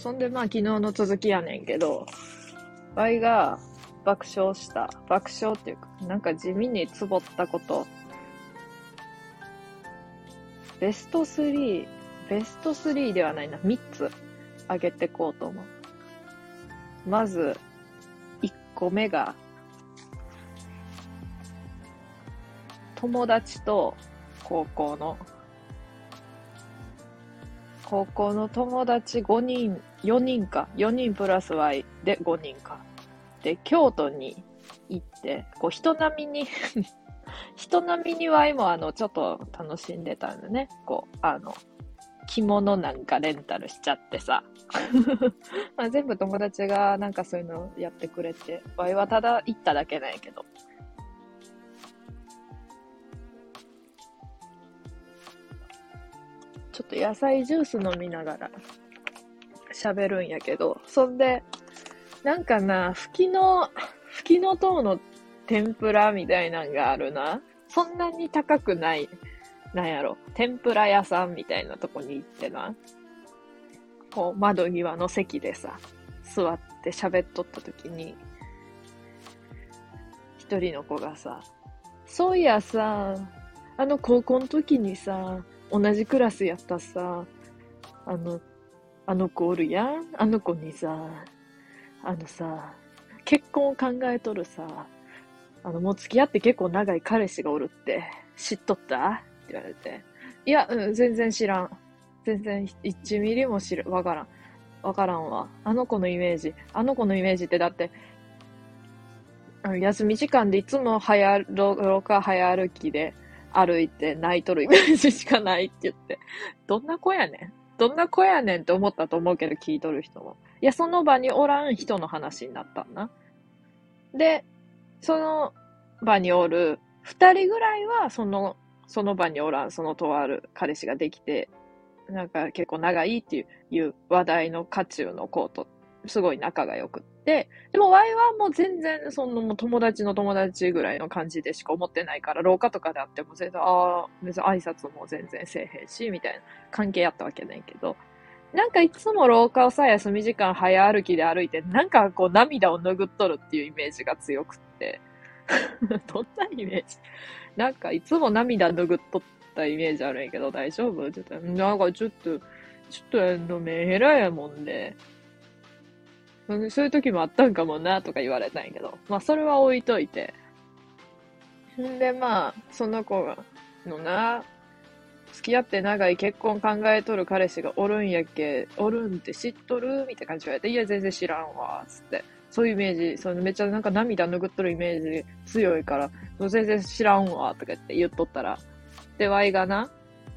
そんでまあ昨日の続きやねんけど、ワイが爆笑した。爆笑っていうか、なんか地味につぼったこと。ベスト3、ベスト3ではないな、3つあげてこうと思う。まず、1個目が、友達と高校の、高校の友達5人、4人か、4人プラス Y で5人か。で、京都に行って、こう人並みに 人並みに Y もあの、ちょっと楽しんでたんだね。こう、あの、着物なんかレンタルしちゃってさ。まあ全部友達がなんかそういうのやってくれて、ワイはただ行っただけなんやけど。ちょっと野菜ジュース飲みながら喋るんやけど、そんで、なんかな、吹きの、吹きの塔の天ぷらみたいなんがあるな。そんなに高くないなんやろ、天ぷら屋さんみたいなとこに行ってな、こう、窓際の席でさ、座って喋っとった時に、一人の子がさ、そういやさ、あの高校の時にさ、同じクラスやったさ、あの、あの子おるやん？あの子にさ、あのさ、結婚を考えとるさ、あの、もう付き合って結構長い彼氏がおるって知っとった？って言われて、いや、うん、全然知らん。全然1ミリも知る、わからん。わからんわ。あの子のイメージ。あの子のイメージってだって、休み時間でいつも早廊下早歩きで歩いて泣いとるイメージしかないって言って、どんな子やねんどんな子やねんって思ったと思うけど聞いとる人も。いや、その場におらん人の話になったんな。で、その場におる二人ぐらいはそのその場におらん、そのとある彼氏ができて、なんか結構長いっていう話題の渦中の子と、すごい仲が良くって、でもワイはもう全然、そのもう友達の友達ぐらいの感じでしか思ってないから、廊下とかであっても全然、ああ、別に挨拶も全然せえへんし、みたいな関係やったわけないけど、なんかいつも廊下をさ、休み時間早歩きで歩いて、なんかこう涙を拭っとるっていうイメージが強くって、どんなイメージ？なんかいつも涙拭っとったイメージあるんやけど、大丈夫？って言ったら、なんかちょっと、ちょっとあの、目ヘラやもんで、そういう時もあったんかもな、とか言われたんやけど、まあそれは置いといて。んでまあ、その子が、のな、付き合って長い結婚考えとる彼氏がおるんやっけ、おるんって知っとるみたいな感じで言われて、いや、全然知らんわ、つって。そういうイメージ、そのめっちゃなんか涙拭っとるイメージ強いから、全然知らんわ、とか言って言っとったら。で、ワイがな、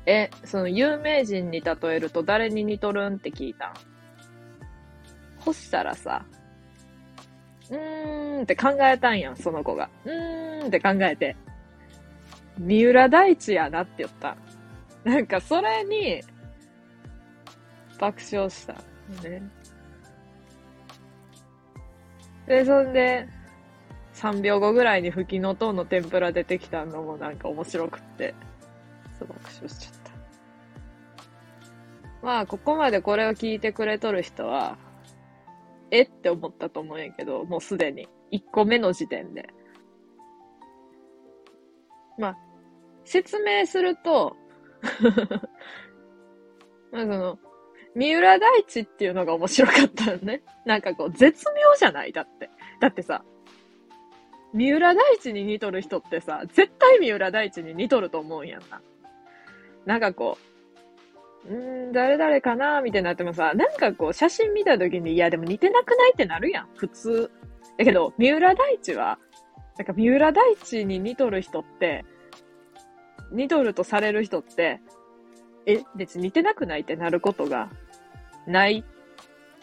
え、その有名人に例えると誰に似とるん？って聞いたん。ほしたらさ、うーんって考えたんやん、その子が。うーんって考えて。三浦大知やなって言った。なんかそれに、爆笑した。ね。で、そんで、3秒後ぐらいに吹きの塔の天ぷら出てきたのもなんか面白くって、すごく笑しちゃった。まあ、ここまでこれを聞いてくれとる人は、え？って思ったと思うんやけど、もうすでに。1個目の時点で。まあ、説明すると まあその、三浦大知っていうのが面白かったよね。なんかこう、絶妙じゃない？だって。だってさ、三浦大知に似とる人ってさ、絶対三浦大知に似とると思うんやんな。なんかこう、ん、誰々かなみたいになってもさ、なんかこう、写真見た時に、いやでも似てなくないってなるやん、普通。だけど、三浦大知は、なんか三浦大知に似とる人って、似とるとされる人って、え、別に似てなくないってなることがない。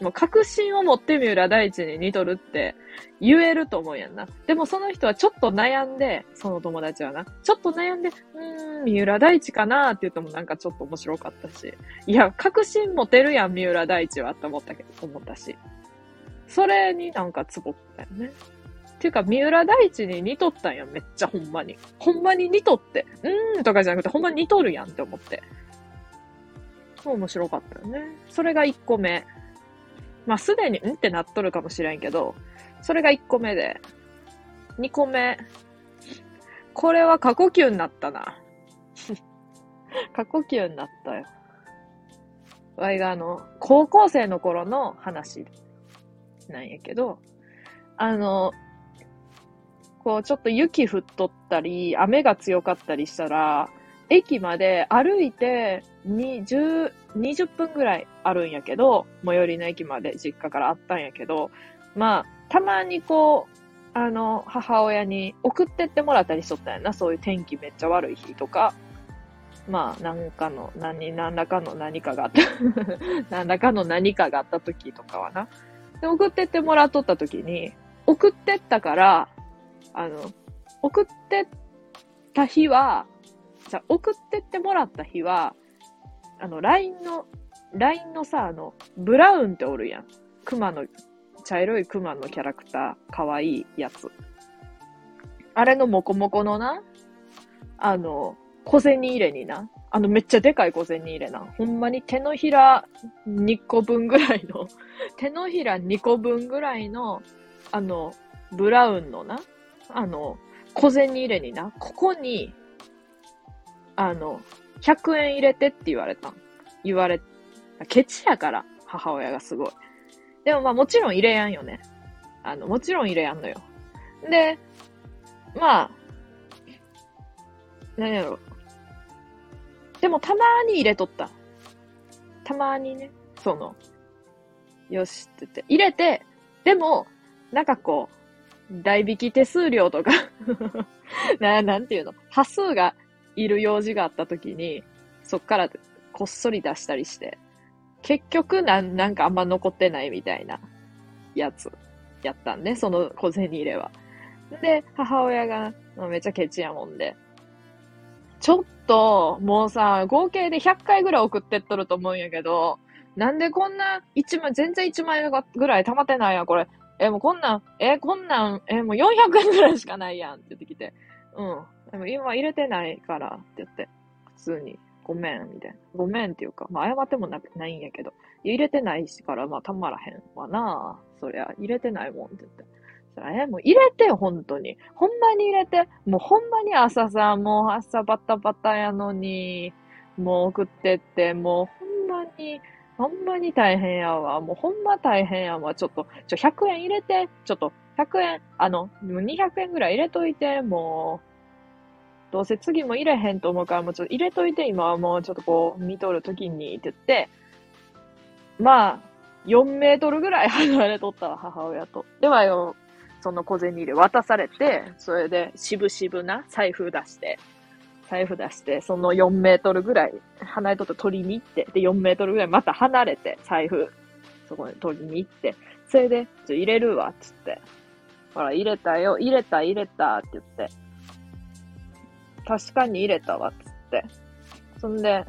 もう確信を持って三浦大知に似とるって言えると思うやんな。でもその人はちょっと悩んで、その友達はな、ちょっと悩んで、うーん、三浦大知かなって言ってもなんかちょっと面白かったし。いや、確信持てるやん、三浦大知はって思ったけど、思ったし。それになんかツボったよね。ていうか、三浦大知に似とったんや、めっちゃほんまに。ほんまに似とって。うーんとかじゃなくて、ほんまに似とるやんって思って。面白かったよね。それが1個目。まあ、すでに、ん？ってなっとるかもしれんけど、それが1個目で、2個目。これは過呼吸になったな。過呼吸になったよ。わいがあの、高校生の頃の話なんやけど、あの、こう、ちょっと雪降っとったり、雨が強かったりしたら、駅まで歩いて20、20分ぐらいあるんやけど、最寄りの駅まで実家からあったんやけど、まあ、たまにこう、あの、母親に送ってってもらったりしとったんやな。そういう天気めっちゃ悪い日とか。まあ、なんかの、何、何らかの何かがあった 何らかの何かがあった時とかはな。で、送ってってもらっとった時に、送ってったから、あの、送ってった日は、じゃ送ってってもらった日は、あの、LINE の、LINE のさ、あの、ブラウンっておるやん。熊の、茶色い熊のキャラクター、かわいいやつ。あれのモコモコのな、あの、小銭入れにな、あのめっちゃでかい小銭入れな。ほんまに手のひら2個分ぐらいの、手のひら2個分ぐらいの、あの、ブラウンのな、あの、小銭入れにな、ここにあの、100円入れてって言われた言われ、ケチやから、母親がすごい。でもまあもちろん入れやんよね。あの、もちろん入れやんのよ。で、まあ、何やろ。でもたまに入れとった。たまにね、その、よしって言って、入れて、でも、なんかこう、代引き手数料とか な、なんていうの、端数がいる用事があった時に、そっからこっそり出したりして、結局なん、なんかあんま残ってないみたいなやつやったんね、その小銭入れは。で、母親がめっちゃケチやもんで、ちょっと、もうさ、合計で100回ぐらい送ってっとると思うんやけど、なんでこんな1万、全然1万円ぐらい溜まってないやんこれ。え、もうこんなん、え、こんなん、え、もう400円ぐらいしかないやんって言ってきて。うん。でも今入れてないからって言って、普通に、ごめん、みたいな。ごめんっていうか、まあ謝ってもなないんやけど、入れてないしから、まあたまらへんわなそりゃ、入れてないもんって言って。そえ、もう入れて、本当に。ほんまに入れて。もうほんまに朝さ、もう朝バタバタやのに、もう送ってって、もうほんまに、ほんまに大変やわ。もうほんま大変やわ。ちょっと、ちょ、100円入れて。ちょっと、100円、あの、もう200円ぐらい入れといて、もう、どうせ次も入れへんと思うから、もうちょっと入れといて、今はもうちょっとこう、見とるときにって言って、まあ、4メートルぐらい離れとったわ、母親と。ではよ、その小銭入れ渡されて、それで、しぶしぶな財布出して、財布出して、その4メートルぐらい離れとった取りに行って、で、4メートルぐらいまた離れて、財布、そこに取りに行って、それで、ちょ、入れるわ、つって。ほら、入れたよ、入れた、入れた、って言って。確かに入れたわ、つって。そんで、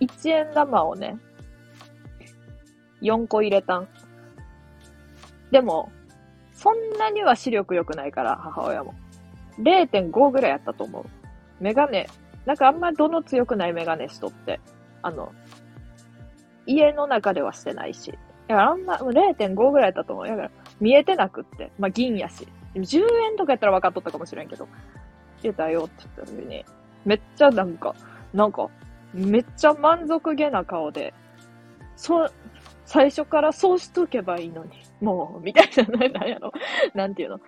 1円玉をね、4個入れたん。でも、そんなには視力良くないから、母親も。0.5ぐらいやったと思う。メガネ、なんかあんまりどの強くないメガネしとって。あの、家の中ではしてないし。だからあんま、0.5ぐらいやったと思う。だから、見えてなくって。まあ、銀やし。10円とかやったら分かっとったかもしれんけど。てたよって言った時に、めっちゃなんか、なんか、めっちゃ満足げな顔で、そう、最初からそうしとけばいいのに、もう、みたいな、なんやろ、なんていうの。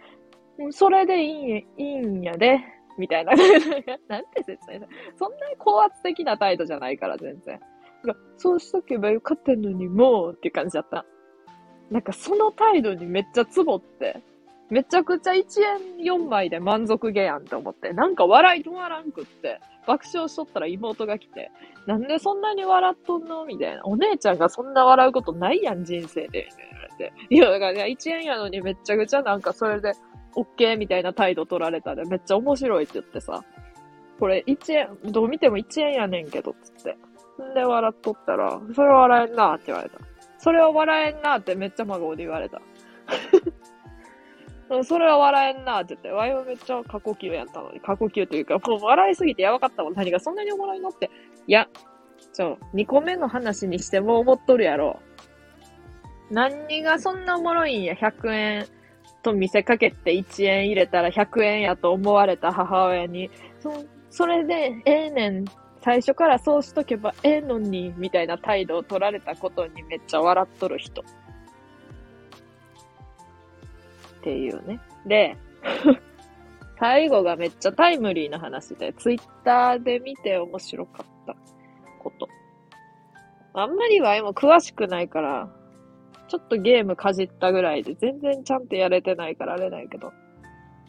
それでいい、いいんやで、みたいな。なんて説明そんなに高圧的な態度じゃないから、全然。そうしとけばよかったのに、もう、っていう感じだった。なんかその態度にめっちゃツボって、めちゃくちゃ1円4枚で満足げやんって思って、なんか笑い止まらんくって、爆笑しとったら妹が来て、なんでそんなに笑っとんのみたいな。お姉ちゃんがそんな笑うことないやん、人生で。言われて。いや、だから1円やのにめちゃくちゃなんかそれで、オッケーみたいな態度取られたで、めっちゃ面白いって言ってさ、これ1円、どう見ても1円やねんけど、つって。んで笑っとったら、それ笑えんなって言われた。それは笑えんなってめっちゃ孫で言われた。それは笑えんなって言って、わいはめっちゃ過呼吸やったのに、過呼吸というか、もう笑いすぎてやばかったもん。何がそんなにおもろいのって。いや、ちょ、2個目の話にしても思っとるやろ。何がそんなおもろいんや、100円と見せかけて1円入れたら100円やと思われた母親に、そそれで、ええねん、最初からそうしとけばええのに、みたいな態度を取られたことにめっちゃ笑っとる人。っていうね。で、最後がめっちゃタイムリーな話で、ツイッターで見て面白かったこと。あんまりはも詳しくないから、ちょっとゲームかじったぐらいで全然ちゃんとやれてないからあれないけど、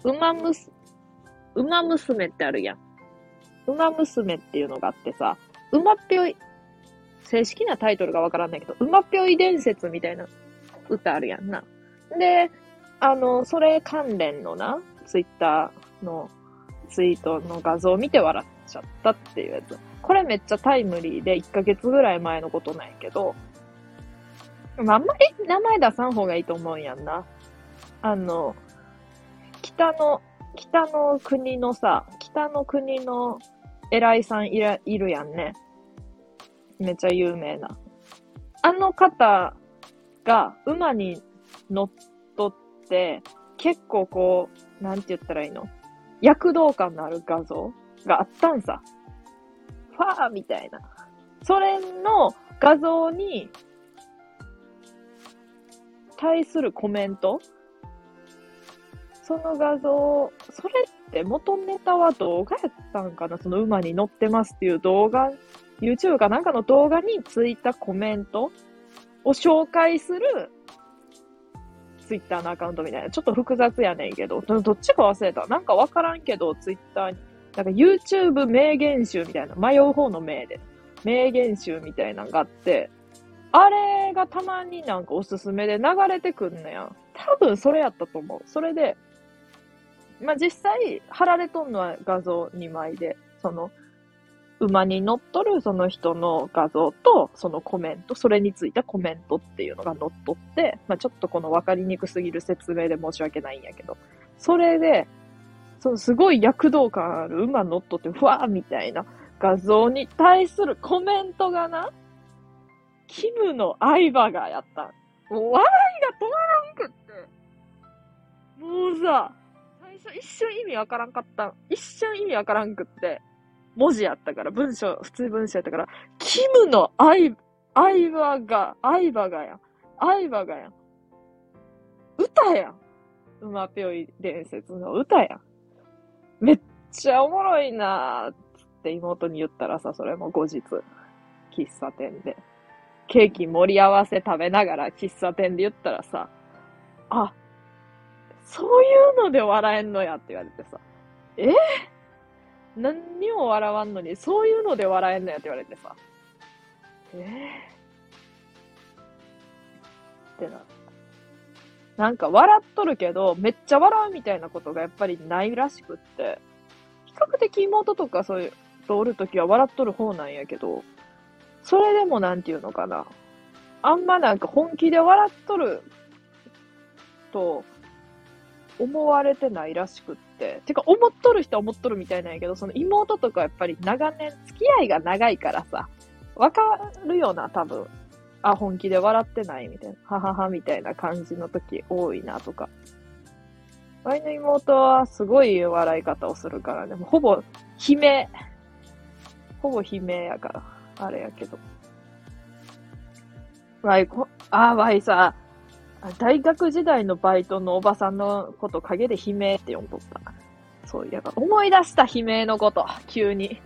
ウマムス、ウマ娘ってあるやん。ウマ娘っていうのがあってさ、ウマぴょい、正式なタイトルがわからないけど、ウマぴょい伝説みたいな歌あるやんな。で、あの、それ関連のな、ツイッターのツイートの画像を見て笑っちゃったっていうやつ。これめっちゃタイムリーで1ヶ月ぐらい前のことなんやけど、あんまり名前出さん方がいいと思うんやんな。あの、北の、北の国のさ、北の国の偉いさんいらいるやんね。めっちゃ有名な。あの方が馬に乗っ取って、結構こう、なんて言ったらいいの？躍動感のある画像があったんさ。ファーみたいな。それの画像に対するコメント？その画像、それっ元ネタは動画やったんかな？その馬に乗ってますっていう動画、YouTube かなんかの動画についたコメントを紹介する Twitter のアカウントみたいな。ちょっと複雑やねんけど、どっちか忘れた。なんかわからんけど、Twitter に。なんか YouTube 名言集みたいな、迷う方の名で。名言集みたいなのがあって、あれがたまになんかおすすめで流れてくんのや。多分それやったと思う。それで、まあ、実際、貼られとんのは画像2枚で、その、馬に乗っとるその人の画像と、そのコメント、それについたコメントっていうのが載っとって、まあ、ちょっとこの分かりにくすぎる説明で申し訳ないんやけど、それで、そのすごい躍動感ある馬乗っとって、ふわーみたいな画像に対するコメントがな、キムの相葉がやった。もう笑いが止まらんくって。もうさ、初一瞬意味わからんかった。一瞬意味わからんくって、文字やったから、文章、普通文章やったから、キムの相、相葉が、相葉がやん。相葉がや。歌やん。馬ぴょい伝説の歌や。めっちゃおもろいなーって妹に言ったらさ、それも後日、喫茶店で。ケーキ盛り合わせ食べながら喫茶店で言ったらさ、あ、そういうので笑えんのやって言われてさ、え？何にも笑わんのに、そういうので笑えんのやって言われてさ、え、ってな。なんか笑っとるけど、めっちゃ笑うみたいなことがやっぱりないらしくって、比較的妹とかそういう、とおるときは笑っとる方なんやけど、それでもなんていうのかな。あんまなんか本気で笑っとると、思われてないらしくって。てか、思っとる人は思っとるみたいなんやけど、その妹とかやっぱり長年、付き合いが長いからさ、わかるよな、多分。あ、本気で笑ってないみたいな。はははみたいな感じの時多いなとか。ワイの妹はすごい笑い方をするからね。もほぼ悲鳴。ほぼ悲鳴やから。あれやけど。ワイこ、あ、ワイさ、大学時代のバイトのおばさんのこと陰で悲鳴って呼んどった。そういえば、思い出した悲鳴のこと、急に。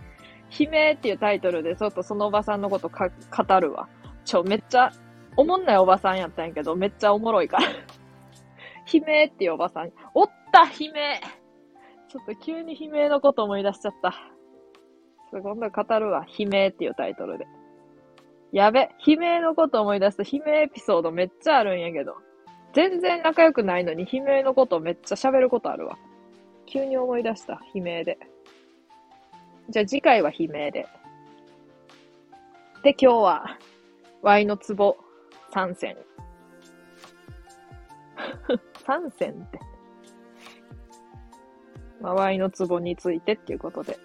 悲鳴っていうタイトルでちょっとそのおばさんのことか語るわ。ちょ、めっちゃ、おもんないおばさんやったんやけど、めっちゃおもろいから。悲鳴っていうおばさん。おった悲鳴ちょっと急に悲鳴のこと思い出しちゃった。今度語るわ。悲鳴っていうタイトルで。やべ、悲鳴のこと思い出すと悲鳴エピソードめっちゃあるんやけど。全然仲良くないのに悲鳴のことめっちゃ喋ることあるわ。急に思い出した、悲鳴で。じゃあ次回は悲鳴で。で、今日は、ワイの壺3選。3選 って。まあ、の壺についてっていうことで。